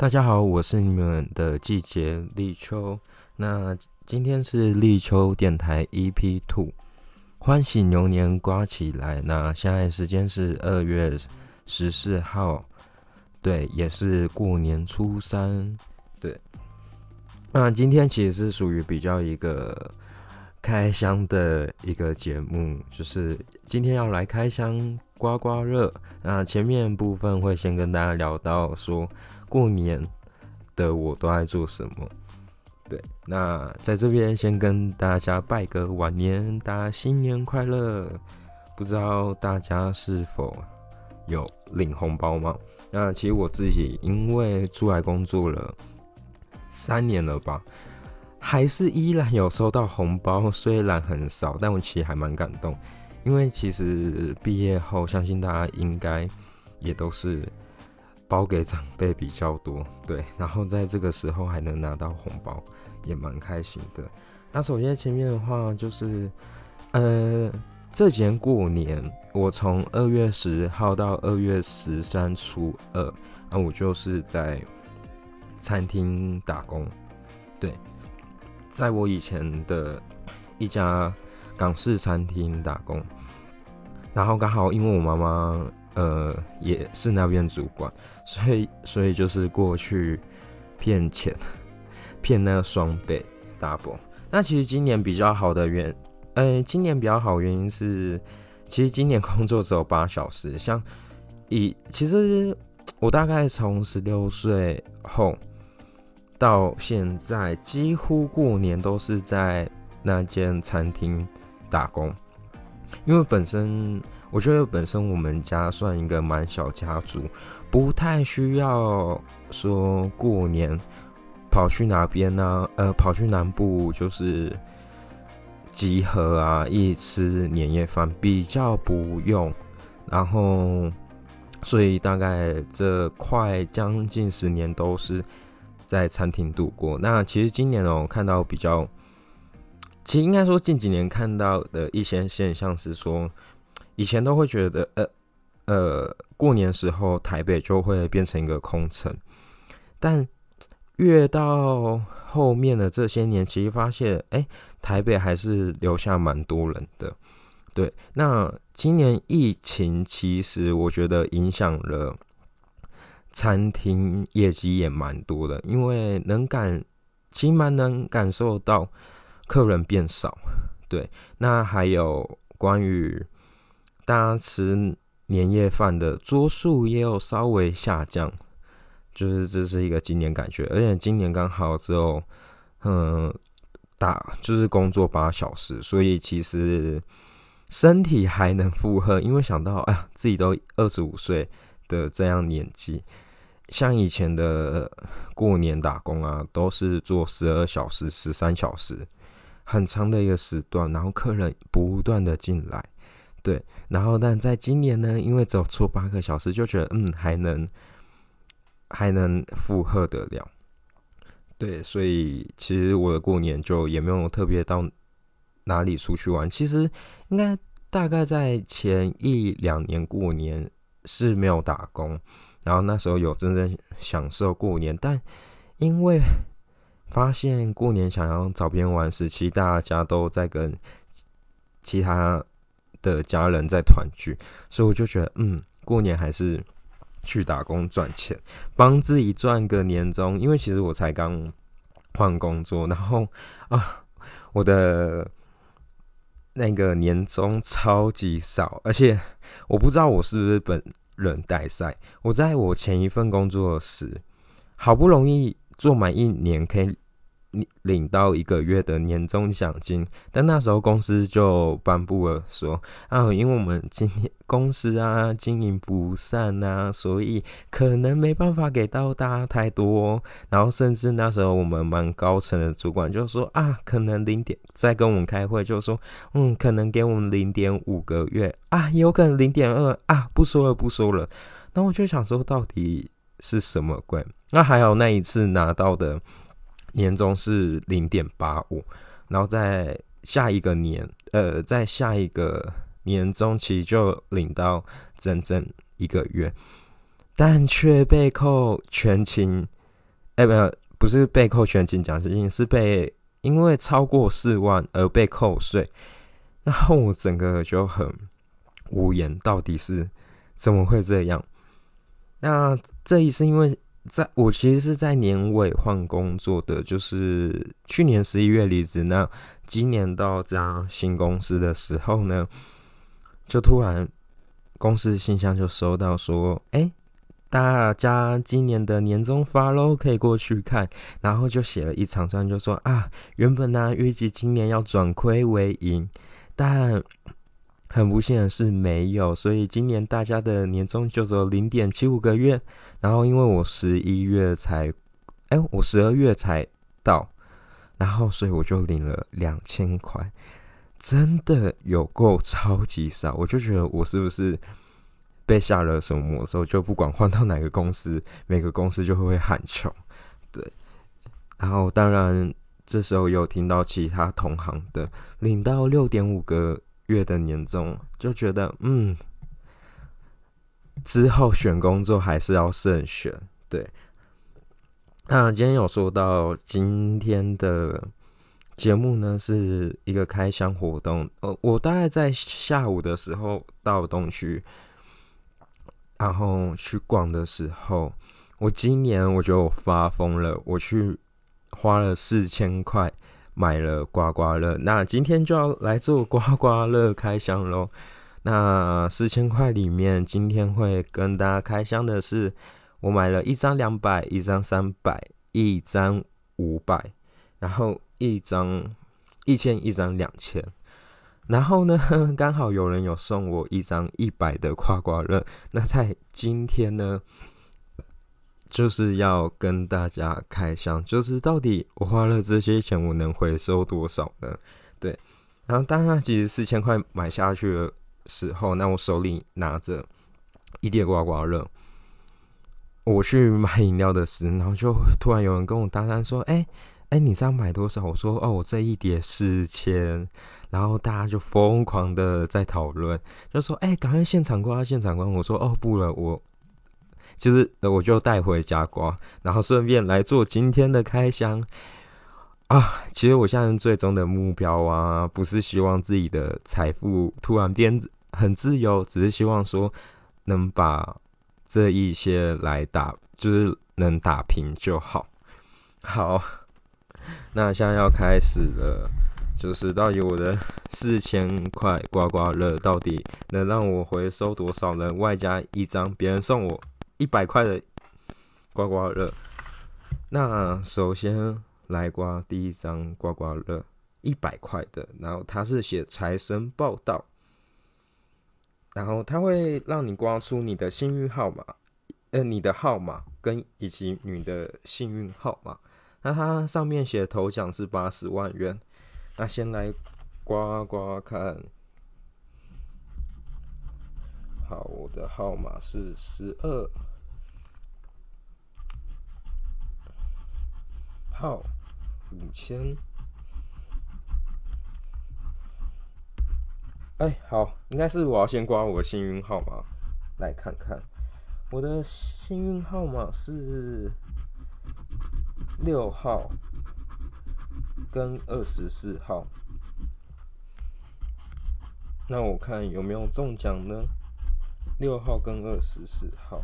大家好，我是你们的季节立秋。那今天是立秋电台 EP Two，欢喜牛年刮起来。那现在时间是二月十四号，对，也是过年初三，对。那今天其实是属于比较一个开箱的一个节目，就是今天要来开箱刮刮乐。那前面部分会先跟大家聊到说。过年的我都在做什么？对，那在这边先跟大家拜个晚年，大家新年快乐！不知道大家是否有领红包吗？那其实我自己因为出来工作了三年了吧，还是依然有收到红包，虽然很少，但我其实还蛮感动，因为其实毕业后，相信大家应该也都是。包给长辈比较多，对，然后在这个时候还能拿到红包，也蛮开心的。那首先前面的话就是，呃，这几年过年，我从二月十号到二月十三初二，那我就是在餐厅打工，对，在我以前的一家港式餐厅打工，然后刚好因为我妈妈。呃，也是那边主管，所以所以就是过去骗钱，骗那个双倍 double。那其实今年比较好的原，呃，今年比较好原因是，其实今年工作只有八小时。像以其实我大概从十六岁后到现在，几乎过年都是在那间餐厅打工，因为本身。我觉得本身我们家算一个蛮小家族，不太需要说过年跑去哪边呢？呃，跑去南部就是集合啊，一吃年夜饭，比较不用。然后，所以大概这快将近十年都是在餐厅度过。那其实今年哦，看到比较，其实应该说近几年看到的一些现象是说。以前都会觉得，呃，呃，过年时候台北就会变成一个空城，但越到后面的这些年，其实发现，哎，台北还是留下蛮多人的。对，那今年疫情其实我觉得影响了餐厅业绩也蛮多的，因为能感，其实蛮能感受到客人变少。对，那还有关于。大家吃年夜饭的桌数也有稍微下降，就是这是一个今年感觉，而且今年刚好只有嗯打就是工作八小时，所以其实身体还能负荷。因为想到哎呀，自己都二十五岁的这样年纪，像以前的过年打工啊，都是做十二小时、十三小时，很长的一个时段，然后客人不断的进来。对，然后但在今年呢，因为只有做八个小时，就觉得嗯还能还能负荷得了。对，所以其实我的过年就也没有特别到哪里出去玩。其实应该大概在前一两年过年是没有打工，然后那时候有真正享受过年，但因为发现过年想要找别人玩时，其实大家都在跟其他。的家人在团聚，所以我就觉得，嗯，过年还是去打工赚钱，帮自己赚个年终。因为其实我才刚换工作，然后 啊，我的那个年终超级少，而且我不知道我是不是本人带赛。我在我前一份工作时，好不容易做满一年，可以。领到一个月的年终奖金，但那时候公司就颁布了说啊，因为我们今天公司啊经营不善啊，所以可能没办法给到大家太多。然后甚至那时候我们蛮高层的主管就说啊，可能零点在跟我们开会就说，嗯，可能给我们零点五个月啊，有可能零点二啊，不说了不说了。那我就想说，到底是什么鬼？那还有那一次拿到的。年终是零点八五，然后在下一个年，呃，在下一个年终其实就领到整整一个月，但却被扣全勤哎，没有，不是被扣全勤奖金，是被因为超过四万而被扣税。然后我整个就很无言，到底是怎么会这样？那这一次，因为在我其实是在年尾换工作的，就是去年十一月离职。那今年到家新公司的时候呢，就突然公司信箱就收到说，哎，大家今年的年终发喽，可以过去看。然后就写了一长串，就说啊，原本呢预计今年要转亏为盈。但很不幸的是没有，所以今年大家的年终就只有零点七五个月。然后因为我十一月才，哎，我十二月才到，然后所以我就领了两千块，真的有够超级少。我就觉得我是不是被下了什么魔咒？就不管换到哪个公司，每个公司就会喊穷。对，然后当然。这时候有听到其他同行的领到六点五个月的年终，就觉得嗯，之后选工作还是要慎选。对，那今天有说到今天的节目呢，是一个开箱活动。呃，我大概在下午的时候到东区，然后去逛的时候，我今年我觉得我发疯了，我去。花了四千块买了刮刮乐，那今天就要来做刮刮乐开箱喽。那四千块里面，今天会跟大家开箱的是，我买了一张两百，一张三百，一张五百，然后一张一千，一张两千。然后呢，刚好有人有送我一张一百的刮刮乐，那在今天呢。就是要跟大家开箱，就是到底我花了这些钱，我能回收多少呢？对，然后当然其实四千块买下去的时候，那我手里拿着一叠刮刮乐，我去买饮料的时候，然后就突然有人跟我搭讪说：“哎哎，你这样买多少？”我说：“哦，我这一叠四千。”然后大家就疯狂的在讨论，就说：“哎，赶快现场刮，现场刮！”我说：“哦，不了，我。”其实我就带回家刮，然后顺便来做今天的开箱啊。其实我现在最终的目标啊，不是希望自己的财富突然变很自由，只是希望说能把这一些来打，就是能打平就好。好，那现在要开始了，就是到底我的四千块刮刮乐到底能让我回收多少呢？外加一张别人送我。一百块的刮刮乐，那首先来刮第一张刮刮乐，一百块的，然后它是写财神报道，然后它会让你刮出你的幸运号码，呃，你的号码跟以及你的幸运号码，那它上面写头奖是八十万元，那先来刮刮看。好，我的号码是十二。号五千，哎，好，应该是我要先刮我的幸运号码，来看看，我的幸运号码是六号跟二十四号，那我看有没有中奖呢？六号跟二十四号，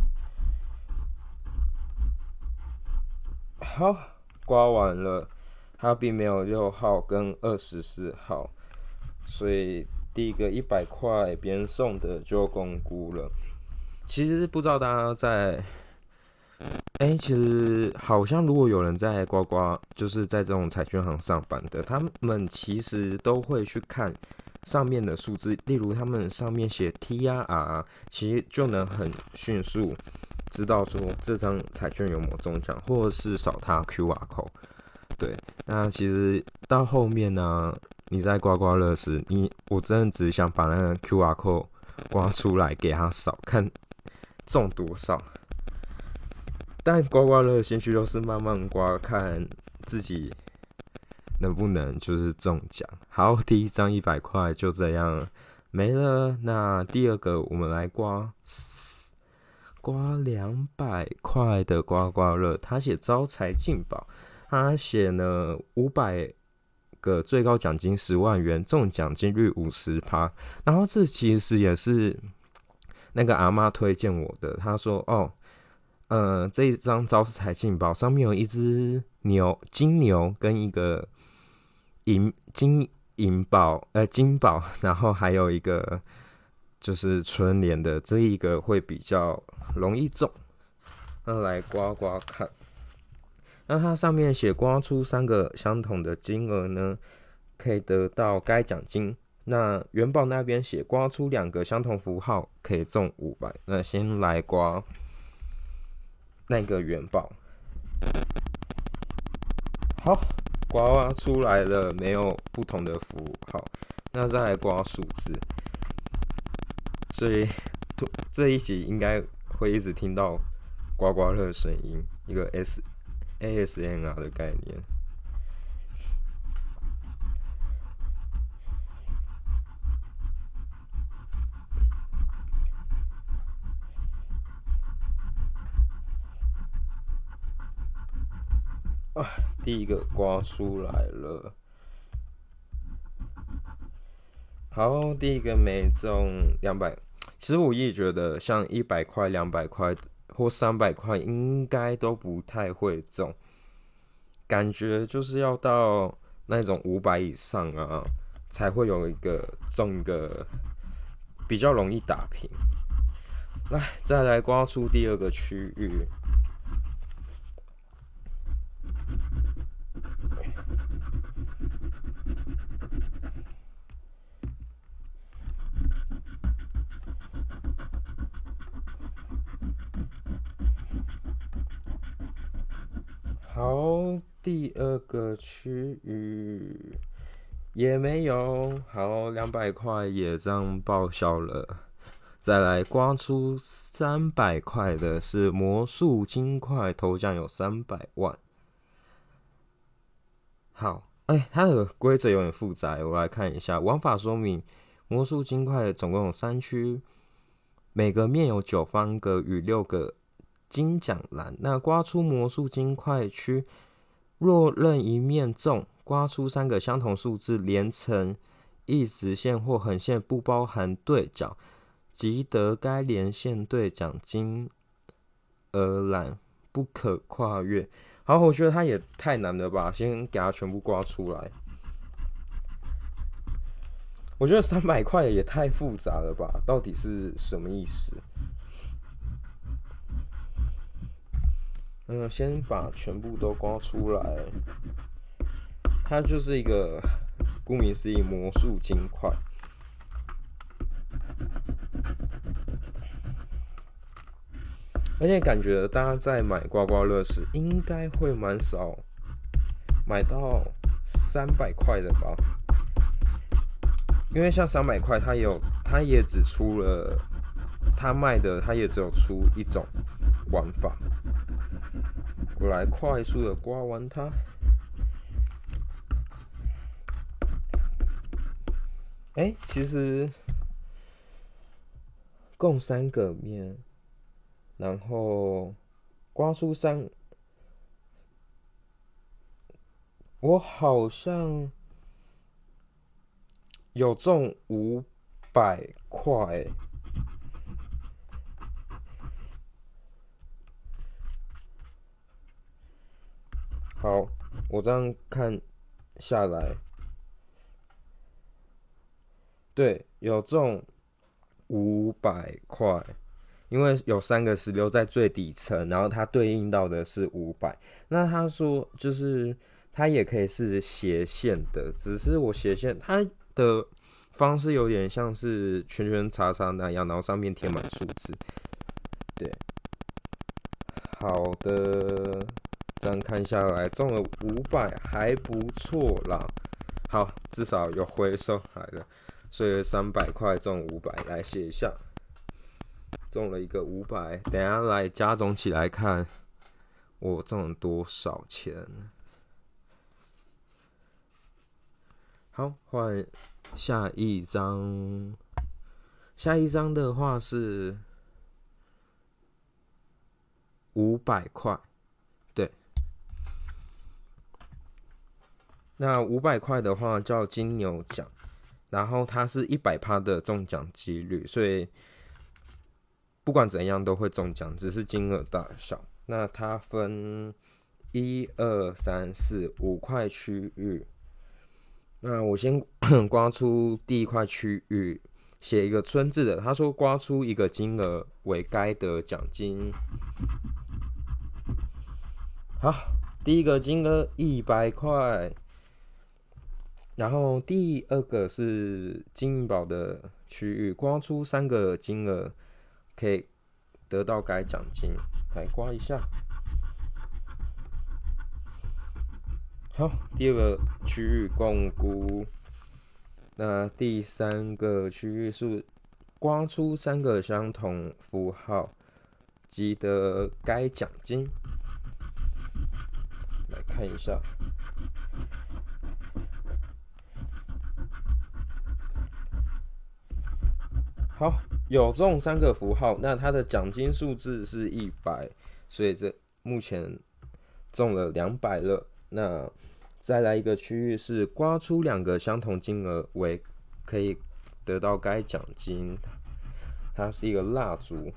好。刮完了，它并没有六号跟二十四号，所以第一个一百块别人送的就公估了。其实不知道大家在，哎，其实好像如果有人在刮刮，就是在这种彩券行上班的，他们其实都会去看上面的数字，例如他们上面写 T 啊 R，其实就能很迅速。知道说这张彩券有没有中奖，或者是扫它 Q R code。对，那其实到后面呢，你在刮刮乐时，你我真的只想把那个 Q R code 刮出来给他扫，看中多少。但刮刮乐的兴趣都是慢慢刮，看自己能不能就是中奖。好，第一张一百块就这样没了。那第二个我们来刮。刮两百块的刮刮乐，他写招财进宝，他写呢五百个最高奖金十万元，中奖几率五十趴。然后这其实也是那个阿妈推荐我的，他说哦，呃，这一张招财进宝上面有一只牛金牛跟一个银金银宝呃金宝，然后还有一个。就是春联的这一个会比较容易中，那来刮刮看。那它上面写刮出三个相同的金额呢，可以得到该奖金。那元宝那边写刮出两个相同符号可以中五百。那先来刮那个元宝，好，刮出来了，没有不同的符号。那再来刮数字。所以，这一集应该会一直听到刮刮乐声音，一个 S A S N R 的概念。啊，第一个刮出来了。好，第一个没中两百。其实我也觉得，像一百块、两百块或三百块，应该都不太会中。感觉就是要到那种五百以上啊，才会有一个中个比较容易打平。来，再来刮出第二个区域。好，第二个区域也没有。好，两百块也这样报销了。再来刮出三百块的是魔术金块，头奖有三百万。好，哎，它的规则有点复杂，我来看一下玩法说明。魔术金块总共有三区，每个面有九方格与六个。金奖栏，那刮出魔术金块区，若任一面中，刮出三个相同数字连成一直线或横线，不包含对角，即得该连线对奖金额栏，不可跨越。好，我觉得它也太难了吧，先给它全部刮出来。我觉得三百块也太复杂了吧，到底是什么意思？嗯，先把全部都刮出来。它就是一个顾名思义魔术金块，而且感觉大家在买刮刮乐时，应该会蛮少买到三百块的吧？因为像三百块，它有，它也只出了，它卖的，它也只有出一种玩法。来快速的刮完它。哎，其实共三个面，然后刮出三，我好像有中五百块。好，我这样看下来，对，有中五百块，因为有三个石榴在最底层，然后它对应到的是五百。那他说，就是它也可以是斜线的，只是我斜线它的方式有点像是圈圈叉叉那样，然后上面填满数字。对，好的。这样看下来中了五百，还不错啦。好，至少有回收来的，所以三百块中五百，来写一下，中了一个五百。等下来加总起来看，我中了多少钱？好，换下一张。下一张的话是五百块，对。那五百块的话叫金牛奖，然后它是一百趴的中奖几率，所以不管怎样都会中奖，只是金额大小。那它分一二三四五块区域。那我先 刮出第一块区域。写一个村字的，他说刮出一个金额为该得奖金。好，第一个金额一百块，然后第二个是金银宝的区域，刮出三个金额可以得到该奖金，来刮一下。好，第二个区域共估。那第三个区域是刮出三个相同符号，即得该奖金。来看一下，好，有中三个符号，那它的奖金数字是一百，所以这目前中了两百了。那再来一个区域是刮出两个相同金额为可以得到该奖金，它是一个蜡烛。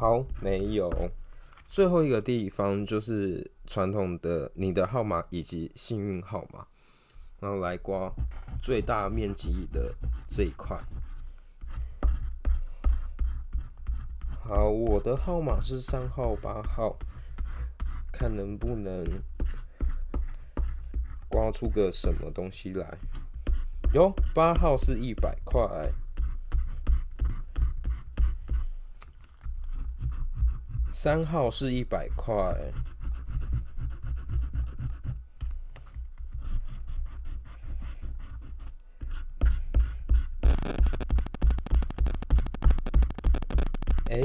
好，没有。最后一个地方就是传统的你的号码以及幸运号码，然后来刮最大面积的这一块。好，我的号码是三号、八号，看能不能刮出个什么东西来。哟，八号是一百块。三号是一百块，哎，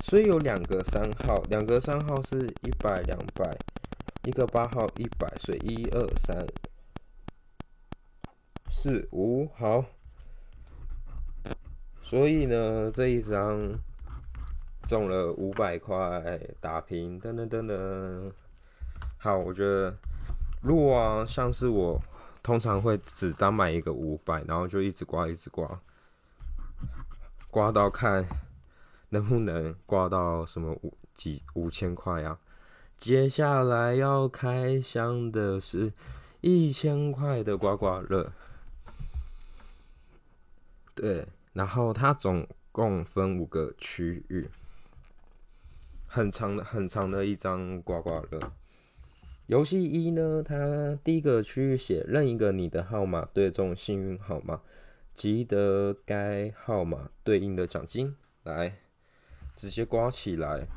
所以有两个三号，两个三号是一百两百，一个八号一百，所以一二三四五好。所以呢，这一张中了五百块打平，噔噔噔噔。好，我觉得如果啊，像是我通常会只单买一个五百，然后就一直刮，一直刮，刮到看能不能刮到什么五几五千块啊。接下来要开箱的是一千块的刮刮乐，对。然后它总共分五个区域，很长的很长的一张刮刮乐。游戏一呢，它第一个区域写任一个你的号码对中幸运号码，即得该号码对应的奖金。来，直接刮起来。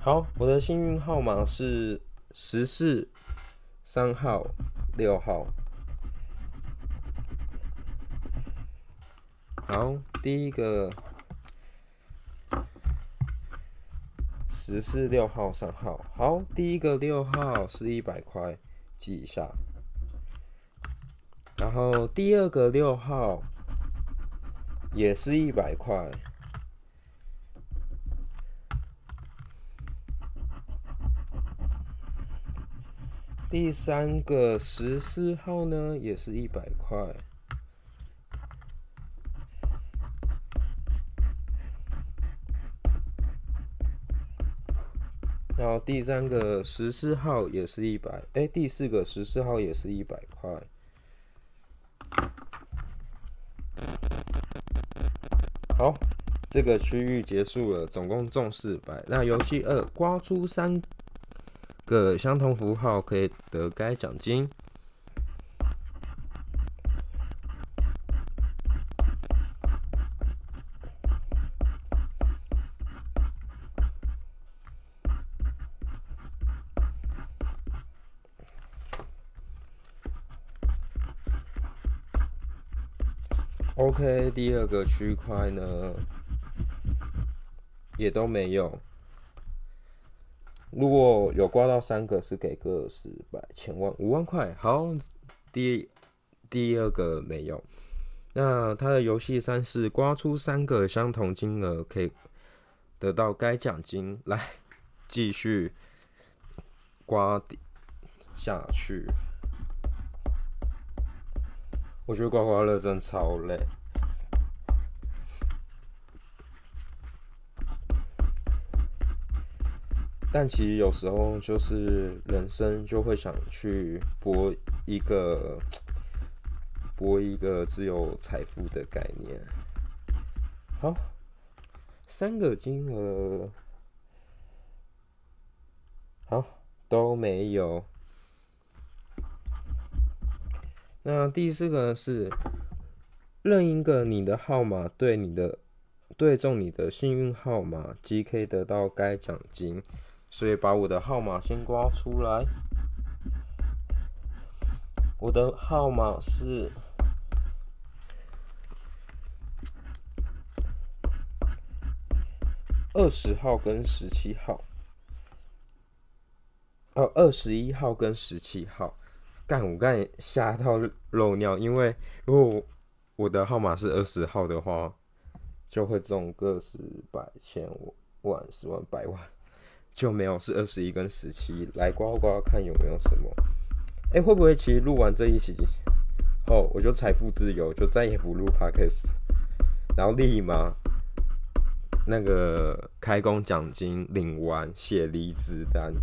好，我的幸运号码是十四、三号、六号。好，第一个十四六号上号。好，第一个六号是一百块，记一下。然后第二个六号也是一百块。第三个十四号呢，也是一百块。好第三个十四号也是一百，哎，第四个十四号也是一百块。好，这个区域结束了，总共中四百。那游戏二，刮出三个相同符号可以得该奖金。OK，第二个区块呢，也都没有。如果有刮到三个，是给个十百千万五万块。好，第第二个没有。那他的游戏三是刮出三个相同金额，可以得到该奖金。来，继续刮下去。我觉得刮刮乐真超累，但其实有时候就是人生就会想去博一个 博一个自由财富的概念。好，三个金额，好都没有。那第四个呢是任一个你的号码对你的对中你的幸运号码，即可以得到该奖金。所以把我的号码先刮出来。我的号码是二十号跟十七号，哦，二十一号跟十七号。干我刚才吓到漏尿，因为如果我的号码是二十号的话，就会中个十百千万十万百万，就没有是二十一跟十七。来刮刮看有没有什么？哎，会不会其实录完这一集后，我就财富自由，就再也不录 podcast，然后立马那个开工奖金领完写离职单。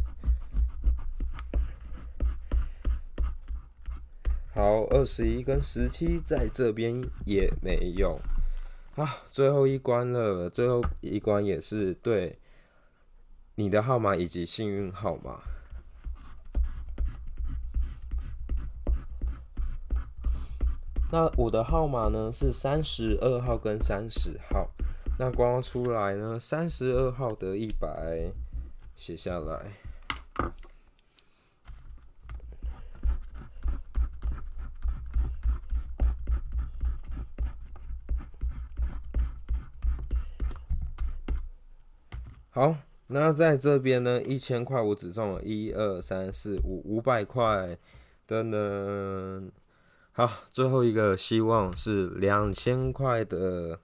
好，二十一跟十七在这边也没有。好，最后一关了，最后一关也是对你的号码以及幸运号码。那我的号码呢是三十二号跟三十号。那刮出来呢，三十二号得一百，写下来。好，那在这边呢，一千块我只中了一二三四五五百块，等等。好，最后一个希望是两千块的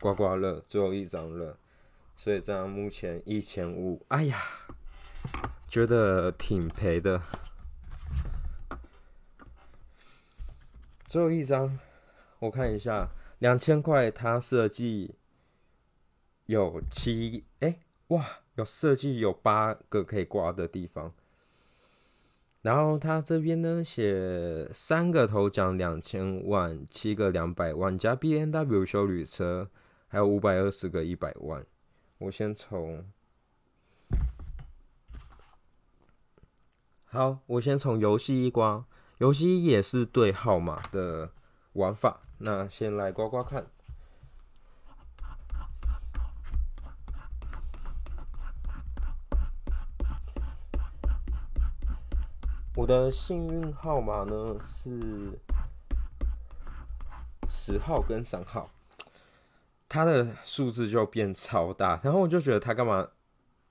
刮刮乐，最后一张了，所以这样目前一千五，哎呀，觉得挺赔的。最后一张，我看一下，两千块它设计。有七哎哇，有设计有八个可以刮的地方，然后他这边呢写三个头奖两千万，七个两百万加 B N W 修旅车，还有五百二十个一百万。我先从好，我先从游戏一刮，游戏也是对号码的玩法，那先来刮刮看。我的幸运号码呢是十号跟三号，它的数字就变超大，然后我就觉得它干嘛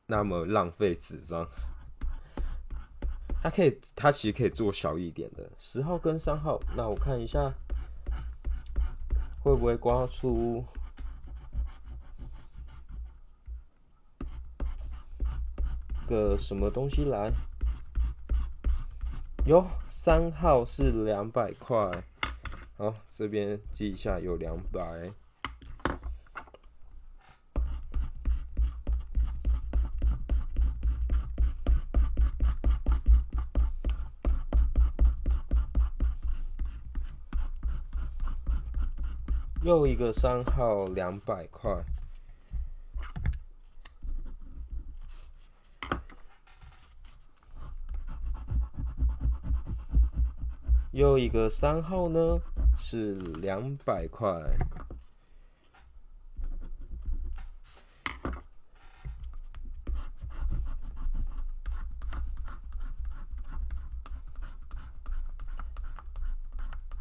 那么浪费纸张？它可以，它其实可以做小一点的。十号跟三号，那我看一下会不会刮出个什么东西来？有三号是两百块，好，这边记一下，有两百。又一个三号两百块。又一个三号呢，是两百块。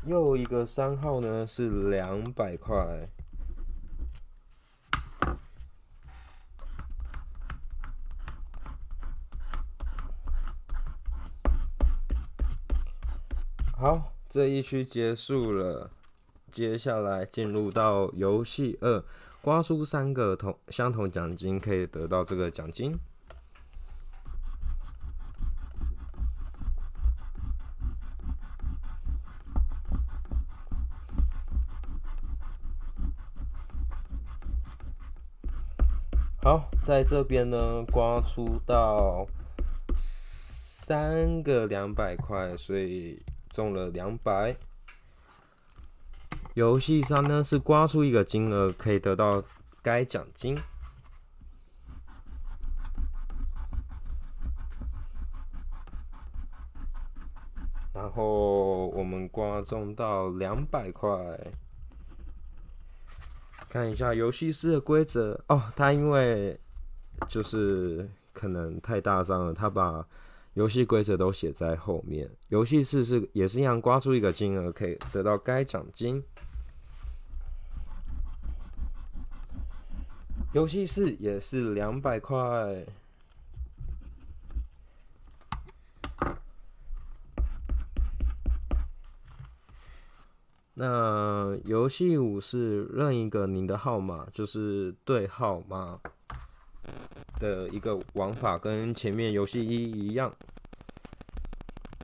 又一个三号呢是两百块。好，这一区结束了，接下来进入到游戏二，刮出三个同相同奖金，可以得到这个奖金。好，在这边呢，刮出到三个两百块，所以。中了两百。游戏上呢是刮出一个金额，可以得到该奖金。然后我们刮中到两百块。看一下游戏室的规则哦，它因为就是可能太大张了，它把。游戏规则都写在后面。游戏室是也是一样，刮出一个金额可以得到该奖金。游戏室也是两百块。那游戏五是任一个您的号码，就是对号码。的一个玩法跟前面游戏一一样。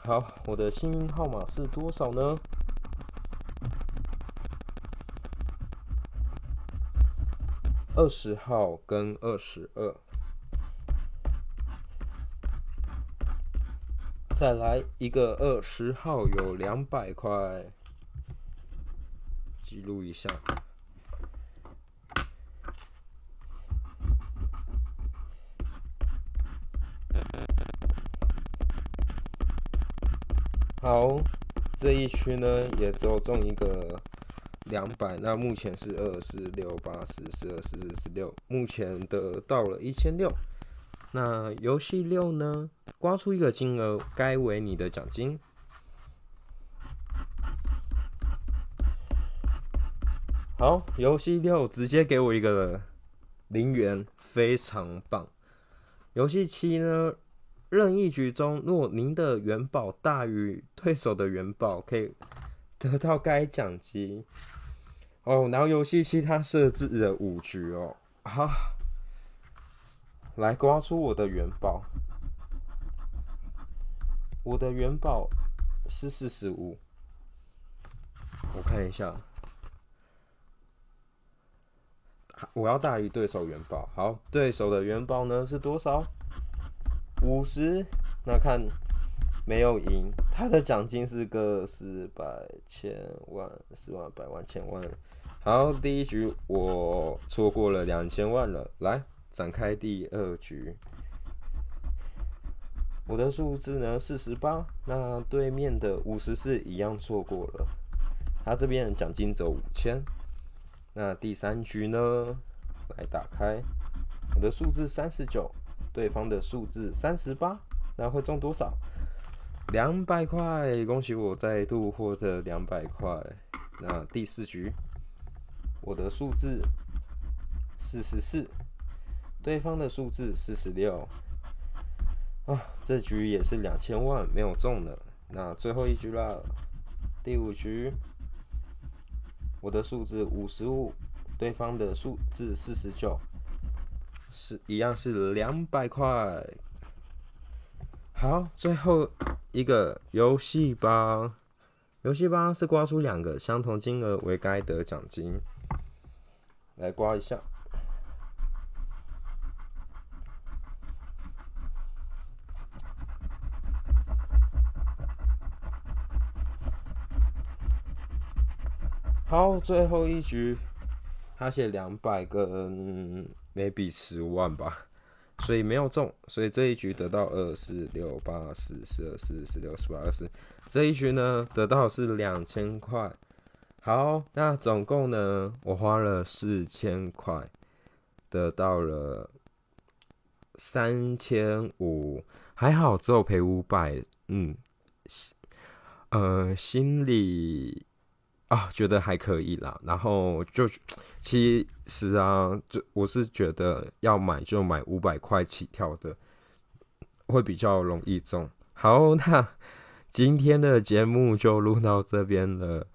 好，我的幸运号码是多少呢？二十号跟二十二。再来一个二十号，有两百块，记录一下。好，这一区呢也只有中一个两百，那目前是二四六八十十二十四十六，目前得到了一千六。那游戏六呢，刮出一个金额，该为你的奖金。好，游戏六直接给我一个零元，非常棒。游戏七呢？任意局中，若您的元宝大于对手的元宝，可以得到该奖金。哦，然后游戏期它设置了五局哦。好，来刮出我的元宝。我的元宝是四十五。我看一下，我要大于对手元宝。好，对手的元宝呢是多少？五十，那看没有赢，他的奖金是个十百千万十万百万千万。好，第一局我错过了两千万了，来展开第二局。我的数字呢四十八，那对面的五十四一样错过了，他这边奖金只有五千。那第三局呢，来打开，我的数字三十九。对方的数字三十八，那会中多少？两百块，恭喜我再度获得两百块。那第四局，我的数字四十四，对方的数字四十六。啊，这局也是两千万没有中的。那最后一局了，第五局，我的数字五十五，对方的数字四十九。是一样是两百块。好，最后一个游戏包，游戏包是刮出两个相同金额为该得奖金。来刮一下。好，最后一局，他写两百个。Maybe 十万吧，所以没有中，所以这一局得到二四六八四四二四四六四八二四，这一局呢得到是两千块。好，那总共呢我花了四千块，得到了三千五，还好只有赔五百，嗯，呃，心里啊，觉得还可以啦。然后就其实啊，就我是觉得要买就买五百块起跳的，会比较容易中。好，那今天的节目就录到这边了。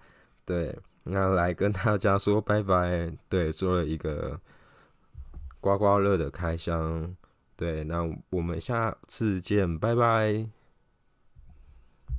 对，那来跟大家说拜拜。对，做了一个刮刮乐的开箱。对，那我们下次见，拜拜。